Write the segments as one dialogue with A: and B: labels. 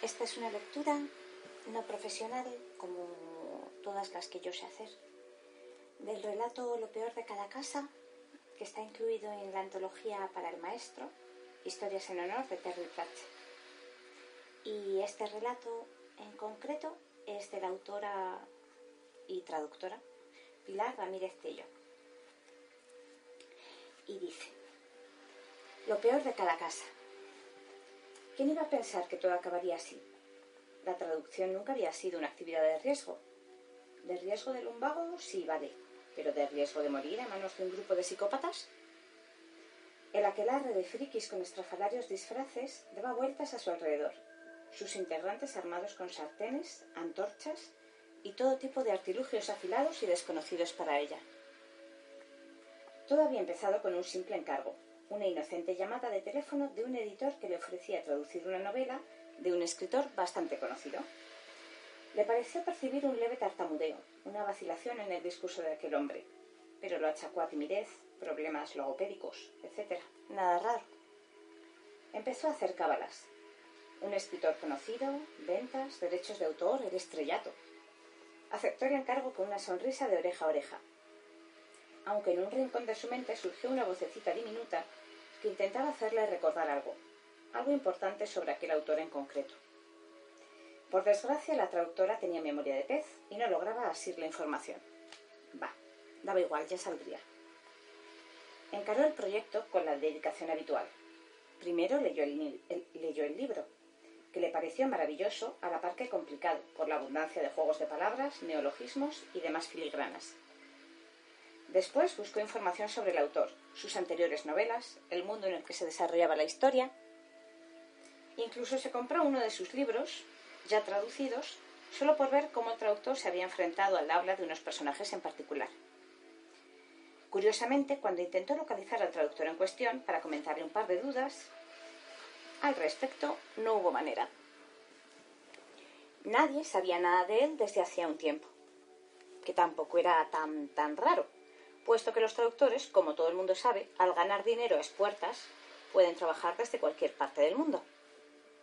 A: Esta es una lectura no profesional como todas las que yo sé hacer, del relato Lo peor de cada casa, que está incluido en la antología para el maestro, Historias en honor de Terry Pratchett. Y este relato en concreto es de la autora y traductora Pilar Ramírez Tello. Y dice, lo peor de cada casa. ¿Quién iba a pensar que todo acabaría así? La traducción nunca había sido una actividad de riesgo. ¿De riesgo de lumbago? Sí, vale. ¿Pero de riesgo de morir a manos de un grupo de psicópatas? El aquelarre de frikis con estrafalarios disfraces daba vueltas a su alrededor, sus integrantes armados con sartenes, antorchas y todo tipo de artilugios afilados y desconocidos para ella. Todo había empezado con un simple encargo, una inocente llamada de teléfono de un editor que le ofrecía traducir una novela de un escritor bastante conocido. Le pareció percibir un leve tartamudeo, una vacilación en el discurso de aquel hombre, pero lo achacó a timidez, problemas logopédicos, etc. Nada raro. Empezó a hacer cábalas. Un escritor conocido, ventas, derechos de autor, el estrellato. Aceptó el encargo con una sonrisa de oreja a oreja, aunque en un rincón de su mente surgió una vocecita diminuta que intentaba hacerle recordar algo, algo importante sobre aquel autor en concreto. Por desgracia, la traductora tenía memoria de pez y no lograba asir la información. Va, daba igual, ya saldría. Encaró el proyecto con la dedicación habitual. Primero leyó el, leyó el libro, que le pareció maravilloso a la par que complicado por la abundancia de juegos de palabras, neologismos y demás filigranas. Después buscó información sobre el autor, sus anteriores novelas, el mundo en el que se desarrollaba la historia. Incluso se compró uno de sus libros, ya traducidos, solo por ver cómo el traductor se había enfrentado al habla de unos personajes en particular. Curiosamente, cuando intentó localizar al traductor en cuestión para comentarle un par de dudas al respecto, no hubo manera. Nadie sabía nada de él desde hacía un tiempo, que tampoco era tan tan raro puesto que los traductores, como todo el mundo sabe, al ganar dinero a expuertas, pueden trabajar desde cualquier parte del mundo.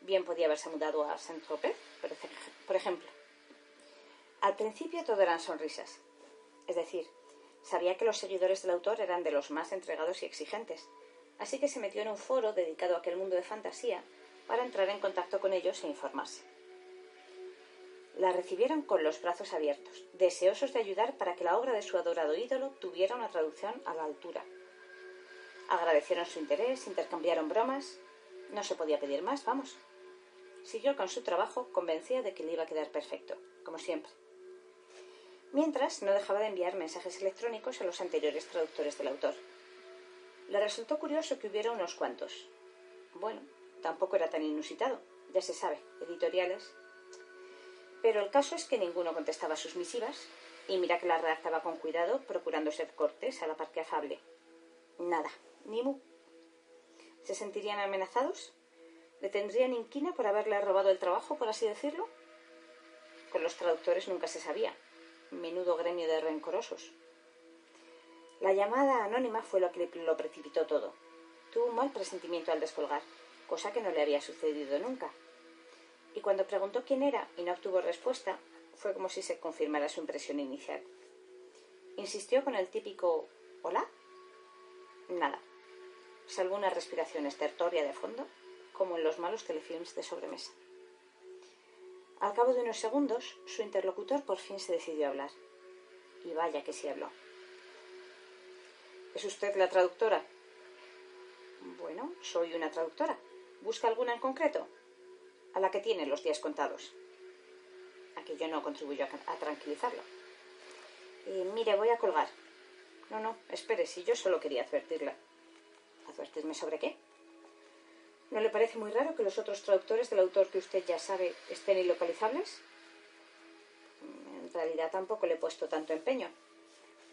A: Bien podía haberse mudado a Saint-Tropez, por ejemplo. Al principio todo eran sonrisas. Es decir, sabía que los seguidores del autor eran de los más entregados y exigentes, así que se metió en un foro dedicado a aquel mundo de fantasía para entrar en contacto con ellos e informarse la recibieron con los brazos abiertos, deseosos de ayudar para que la obra de su adorado ídolo tuviera una traducción a la altura. Agradecieron su interés, intercambiaron bromas. No se podía pedir más, vamos. Siguió con su trabajo, convencida de que le iba a quedar perfecto, como siempre. Mientras, no dejaba de enviar mensajes electrónicos a los anteriores traductores del autor. Le resultó curioso que hubiera unos cuantos. Bueno, tampoco era tan inusitado, ya se sabe, editoriales pero el caso es que ninguno contestaba sus misivas, y mira que la redactaba con cuidado, procurando ser cortés a la par que afable. Nada, ni mu. ¿Se sentirían amenazados? ¿Le tendrían inquina por haberle robado el trabajo, por así decirlo? Con los traductores nunca se sabía. Menudo gremio de rencorosos. La llamada anónima fue lo que lo precipitó todo. Tuvo un mal presentimiento al descolgar, cosa que no le había sucedido nunca y cuando preguntó quién era y no obtuvo respuesta, fue como si se confirmara su impresión inicial. Insistió con el típico ¿Hola? Nada. Salvo una respiración estertoria de fondo, como en los malos telefilms de sobremesa. Al cabo de unos segundos, su interlocutor por fin se decidió a hablar. Y vaya que sí habló. ¿Es usted la traductora? Bueno, soy una traductora. ¿Busca alguna en concreto? A la que tiene los días contados. Aquello no contribuyó a, tranquilizarlo. Mire, voy a colgar. No, no, espere, si yo solo quería advertirla. ¿Advertirme sobre qué? ¿No le parece muy raro que los otros traductores del autor que usted ya sabe estén ilocalizables? En realidad tampoco le he puesto tanto empeño.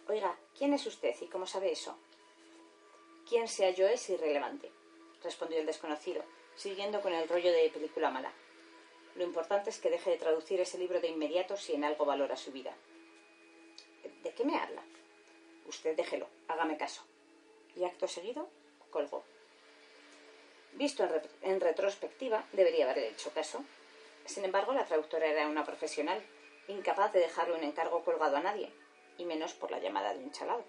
A: Oiga, ¿quién es usted y cómo sabe eso? Quién sea yo es irrelevante, respondió el desconocido, siguiendo con el rollo de película mala. Lo importante es que deje de traducir ese libro de inmediato si en algo valora su vida. ¿De qué me habla? Usted déjelo, hágame caso. Y acto seguido, colgó. Visto en, retrospectiva, debería haberle hecho caso. Sin embargo, la traductora era una profesional, incapaz de dejarle un encargo colgado a nadie, y menos por la llamada de un chalado.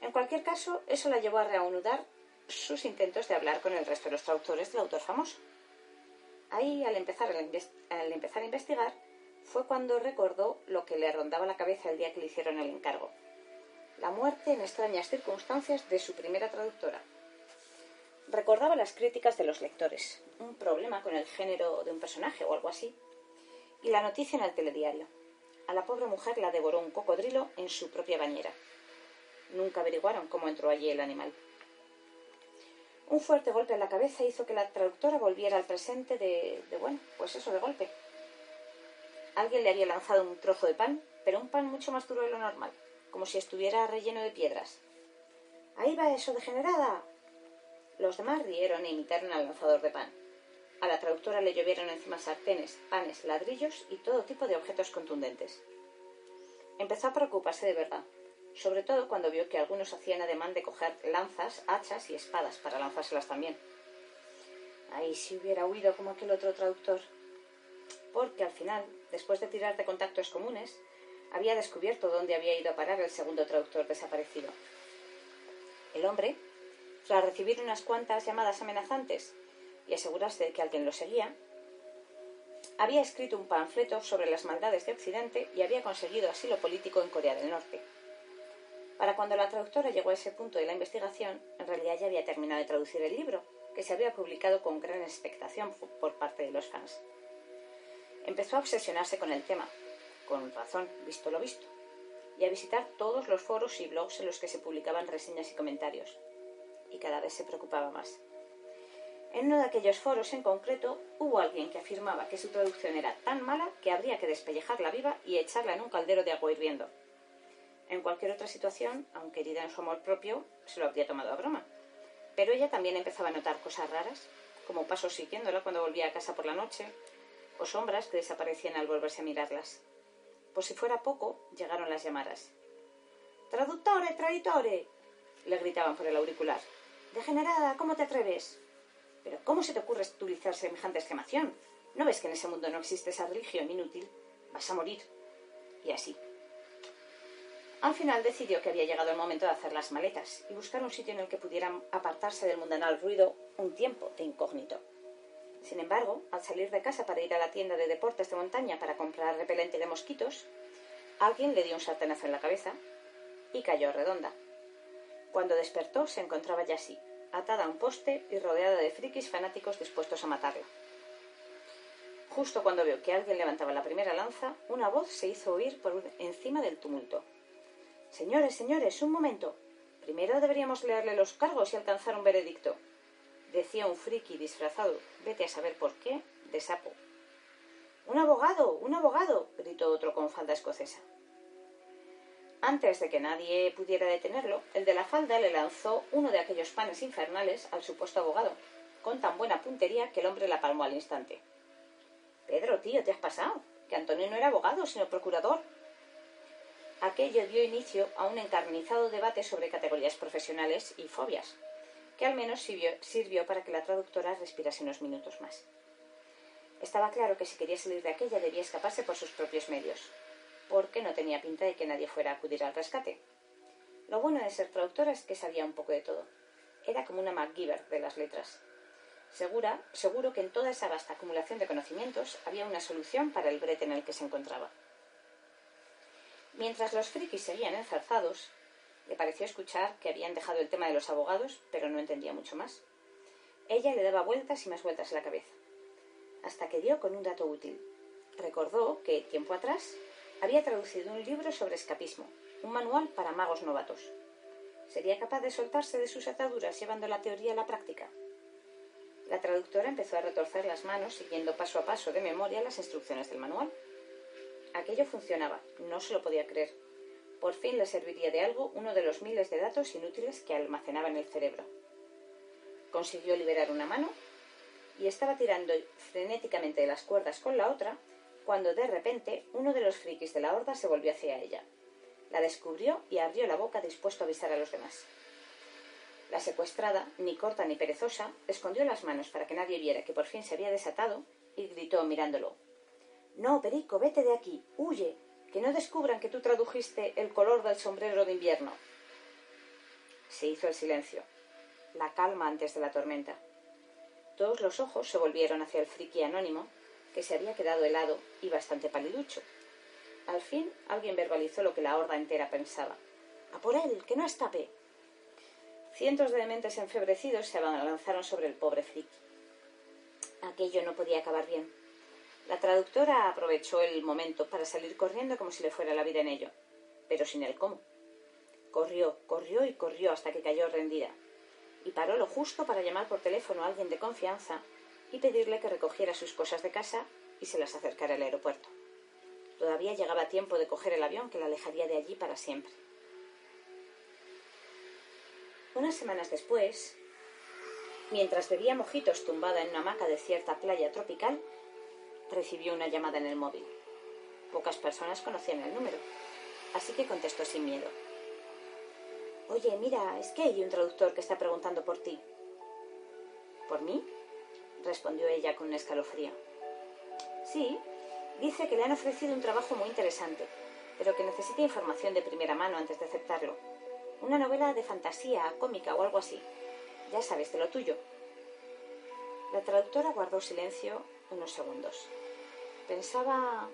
A: En cualquier caso, eso la llevó a reanudar sus intentos de hablar con el resto de los traductores del autor famoso. Ahí, al empezar, al empezar a investigar, fue cuando recordó lo que le rondaba la cabeza el día que le hicieron el encargo. La muerte en extrañas circunstancias de su primera traductora. Recordaba las críticas de los lectores, un problema con el género de un personaje o algo así, y la noticia en el telediario. A la pobre mujer la devoró un cocodrilo en su propia bañera. Nunca averiguaron cómo entró allí el animal. Un fuerte golpe en la cabeza hizo que la traductora volviera al presente de, de bueno, pues eso de golpe. Alguien le había lanzado un trozo de pan, pero un pan mucho más duro de lo normal, como si estuviera relleno de piedras. Ahí va eso, degenerada. Los demás rieron e imitaron al lanzador de pan. A la traductora le llovieron encima sartenes, panes, ladrillos y todo tipo de objetos contundentes. Empezó a preocuparse de verdad, sobre todo cuando vio que algunos hacían ademán de coger lanzas, hachas y espadas para lanzárselas también. Ahí si hubiera huido como aquel otro traductor. Porque al final, después de tirar de contactos comunes, había descubierto dónde había ido a parar el segundo traductor desaparecido. El hombre, tras recibir unas cuantas llamadas amenazantes y asegurarse de que alguien lo seguía, había escrito un panfleto sobre las maldades de Occidente y había conseguido asilo político en Corea del Norte. Para cuando la traductora llegó a ese punto de la investigación, en realidad ya había terminado de traducir el libro, que se había publicado con gran expectación por parte de los fans. Empezó a obsesionarse con el tema, con razón, visto lo visto, y a visitar todos los foros y blogs en los que se publicaban reseñas y comentarios, y cada vez se preocupaba más. En uno de aquellos foros en concreto hubo alguien que afirmaba que su traducción era tan mala que habría que despellejarla viva y echarla en un caldero de agua hirviendo. En cualquier otra situación, aunque herida en su amor propio, se lo habría tomado a broma. Pero ella también empezaba a notar cosas raras, como pasos siguiéndola cuando volvía a casa por la noche, o sombras que desaparecían al volverse a mirarlas. Por si fuera poco, llegaron las llamadas. ¡Traductore, traidore! le gritaban por el auricular. ¡Degenerada! ¿Cómo te atreves? ¿Pero cómo se te ocurre utilizar semejante exclamación? ¿No ves que en ese mundo no existe esa religión inútil? Vas a morir. Y así. Al final decidió que había llegado el momento de hacer las maletas y buscar un sitio en el que pudieran apartarse del mundanal ruido un tiempo de incógnito. Sin embargo, al salir de casa para ir a la tienda de deportes de montaña para comprar repelente de mosquitos, alguien le dio un sartenazo en la cabeza y cayó redonda. Cuando despertó se encontraba ya así, atada a un poste y rodeada de frikis fanáticos dispuestos a matarla. Justo cuando vio que alguien levantaba la primera lanza, una voz se hizo oír por encima del tumulto. Señores, señores, un momento. Primero deberíamos leerle los cargos y alcanzar un veredicto. Decía un friki disfrazado, vete a saber por qué, de sapo. Un abogado, un abogado, gritó otro con falda escocesa. Antes de que nadie pudiera detenerlo, el de la falda le lanzó uno de aquellos panes infernales al supuesto abogado, con tan buena puntería que el hombre la palmó al instante. Pedro, tío, te has pasado, que Antonio no era abogado, sino procurador, aquello dio inicio a un encarnizado debate sobre categorías profesionales y fobias, que al menos sirvió, para que la traductora respirase unos minutos más. Estaba claro que si quería salir de aquella debía escaparse por sus propios medios, porque no tenía pinta de que nadie fuera a acudir al rescate. Lo bueno de ser traductora es que sabía un poco de todo. Era como una MacGyver de las letras. Segura, seguro que en toda esa vasta acumulación de conocimientos había una solución para el brete en el que se encontraba. Mientras los frikis seguían enzarzados, le pareció escuchar que habían dejado el tema de los abogados, pero no entendía mucho más. Ella le daba vueltas y más vueltas en la cabeza, hasta que dio con un dato útil. Recordó que, tiempo atrás, había traducido un libro sobre escapismo, un manual para magos novatos. ¿Sería capaz de soltarse de sus ataduras llevando la teoría a la práctica? La traductora empezó a retorcer las manos siguiendo paso a paso de memoria las instrucciones del manual. Aquello funcionaba, no se lo podía creer. Por fin le serviría de algo uno de los miles de datos inútiles que almacenaba en el cerebro. Consiguió liberar una mano y estaba tirando frenéticamente de las cuerdas con la otra cuando de repente uno de los frikis de la horda se volvió hacia ella. La descubrió y abrió la boca dispuesto a avisar a los demás. La secuestrada, ni corta ni perezosa, escondió las manos para que nadie viera que por fin se había desatado y gritó mirándolo. No, Perico, vete de aquí, huye, que no descubran que tú tradujiste el color del sombrero de invierno. Se hizo el silencio, la calma antes de la tormenta. Todos los ojos se volvieron hacia el friki anónimo, que se había quedado helado y bastante paliducho. Al fin alguien verbalizó lo que la horda entera pensaba. ¡A por él! ¡Que no estape! Cientos de dementes enfebrecidos se abalanzaron sobre el pobre friki. Aquello no podía acabar bien. La traductora aprovechó el momento para salir corriendo como si le fuera la vida en ello, pero sin el cómo. Corrió, corrió y corrió hasta que cayó rendida, y paró lo justo para llamar por teléfono a alguien de confianza y pedirle que recogiera sus cosas de casa y se las acercara al aeropuerto. Todavía llegaba tiempo de coger el avión que la alejaría de allí para siempre. Unas semanas después, mientras bebía mojitos tumbada en una hamaca de cierta playa tropical, recibió una llamada en el móvil. Pocas personas conocían el número, así que contestó sin miedo. Oye, mira, es que hay un traductor que está preguntando por ti. ¿Por mí? respondió ella con un escalofrío. Sí, dice que le han ofrecido un trabajo muy interesante, pero que necesita información de primera mano antes de aceptarlo. Una novela de fantasía, cómica o algo así. Ya sabes, de lo tuyo. La traductora guardó silencio unos segundos. Pensaba.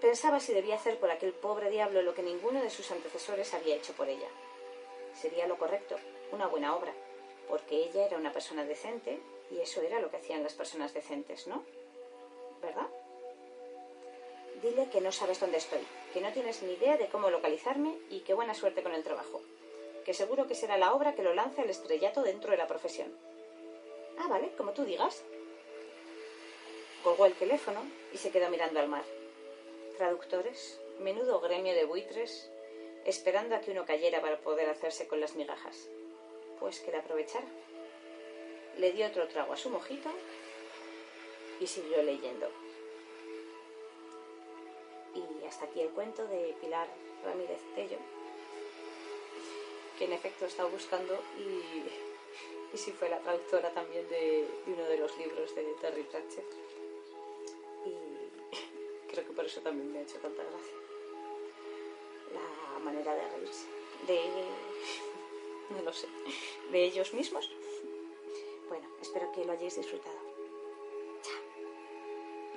A: Pensaba si debía hacer por aquel pobre diablo lo que ninguno de sus antecesores había hecho por ella. Sería lo correcto, una buena obra, porque ella era una persona decente y eso era lo que hacían las personas decentes, ¿no? ¿Verdad? Dile que no sabes dónde estoy, que no tienes ni idea de cómo localizarme y qué buena suerte con el trabajo. Que seguro que será la obra que lo lance al estrellato dentro de la profesión. Ah, vale, como tú digas. Colgó el teléfono y se quedó mirando al mar. Traductores, menudo gremio de buitres, esperando a que uno cayera para poder hacerse con las migajas. Pues que la aprovechara. Le dio otro trago a su mojito y siguió leyendo. Y hasta aquí el cuento de Pilar Ramírez Tello, que en efecto estaba buscando y, y fue la traductora también de, de, uno de los libros de Terry Pratchett. Eso también me ha hecho tanta gracia. La manera de reírse. De. no lo sé. De ellos mismos. Bueno, espero que lo hayáis disfrutado.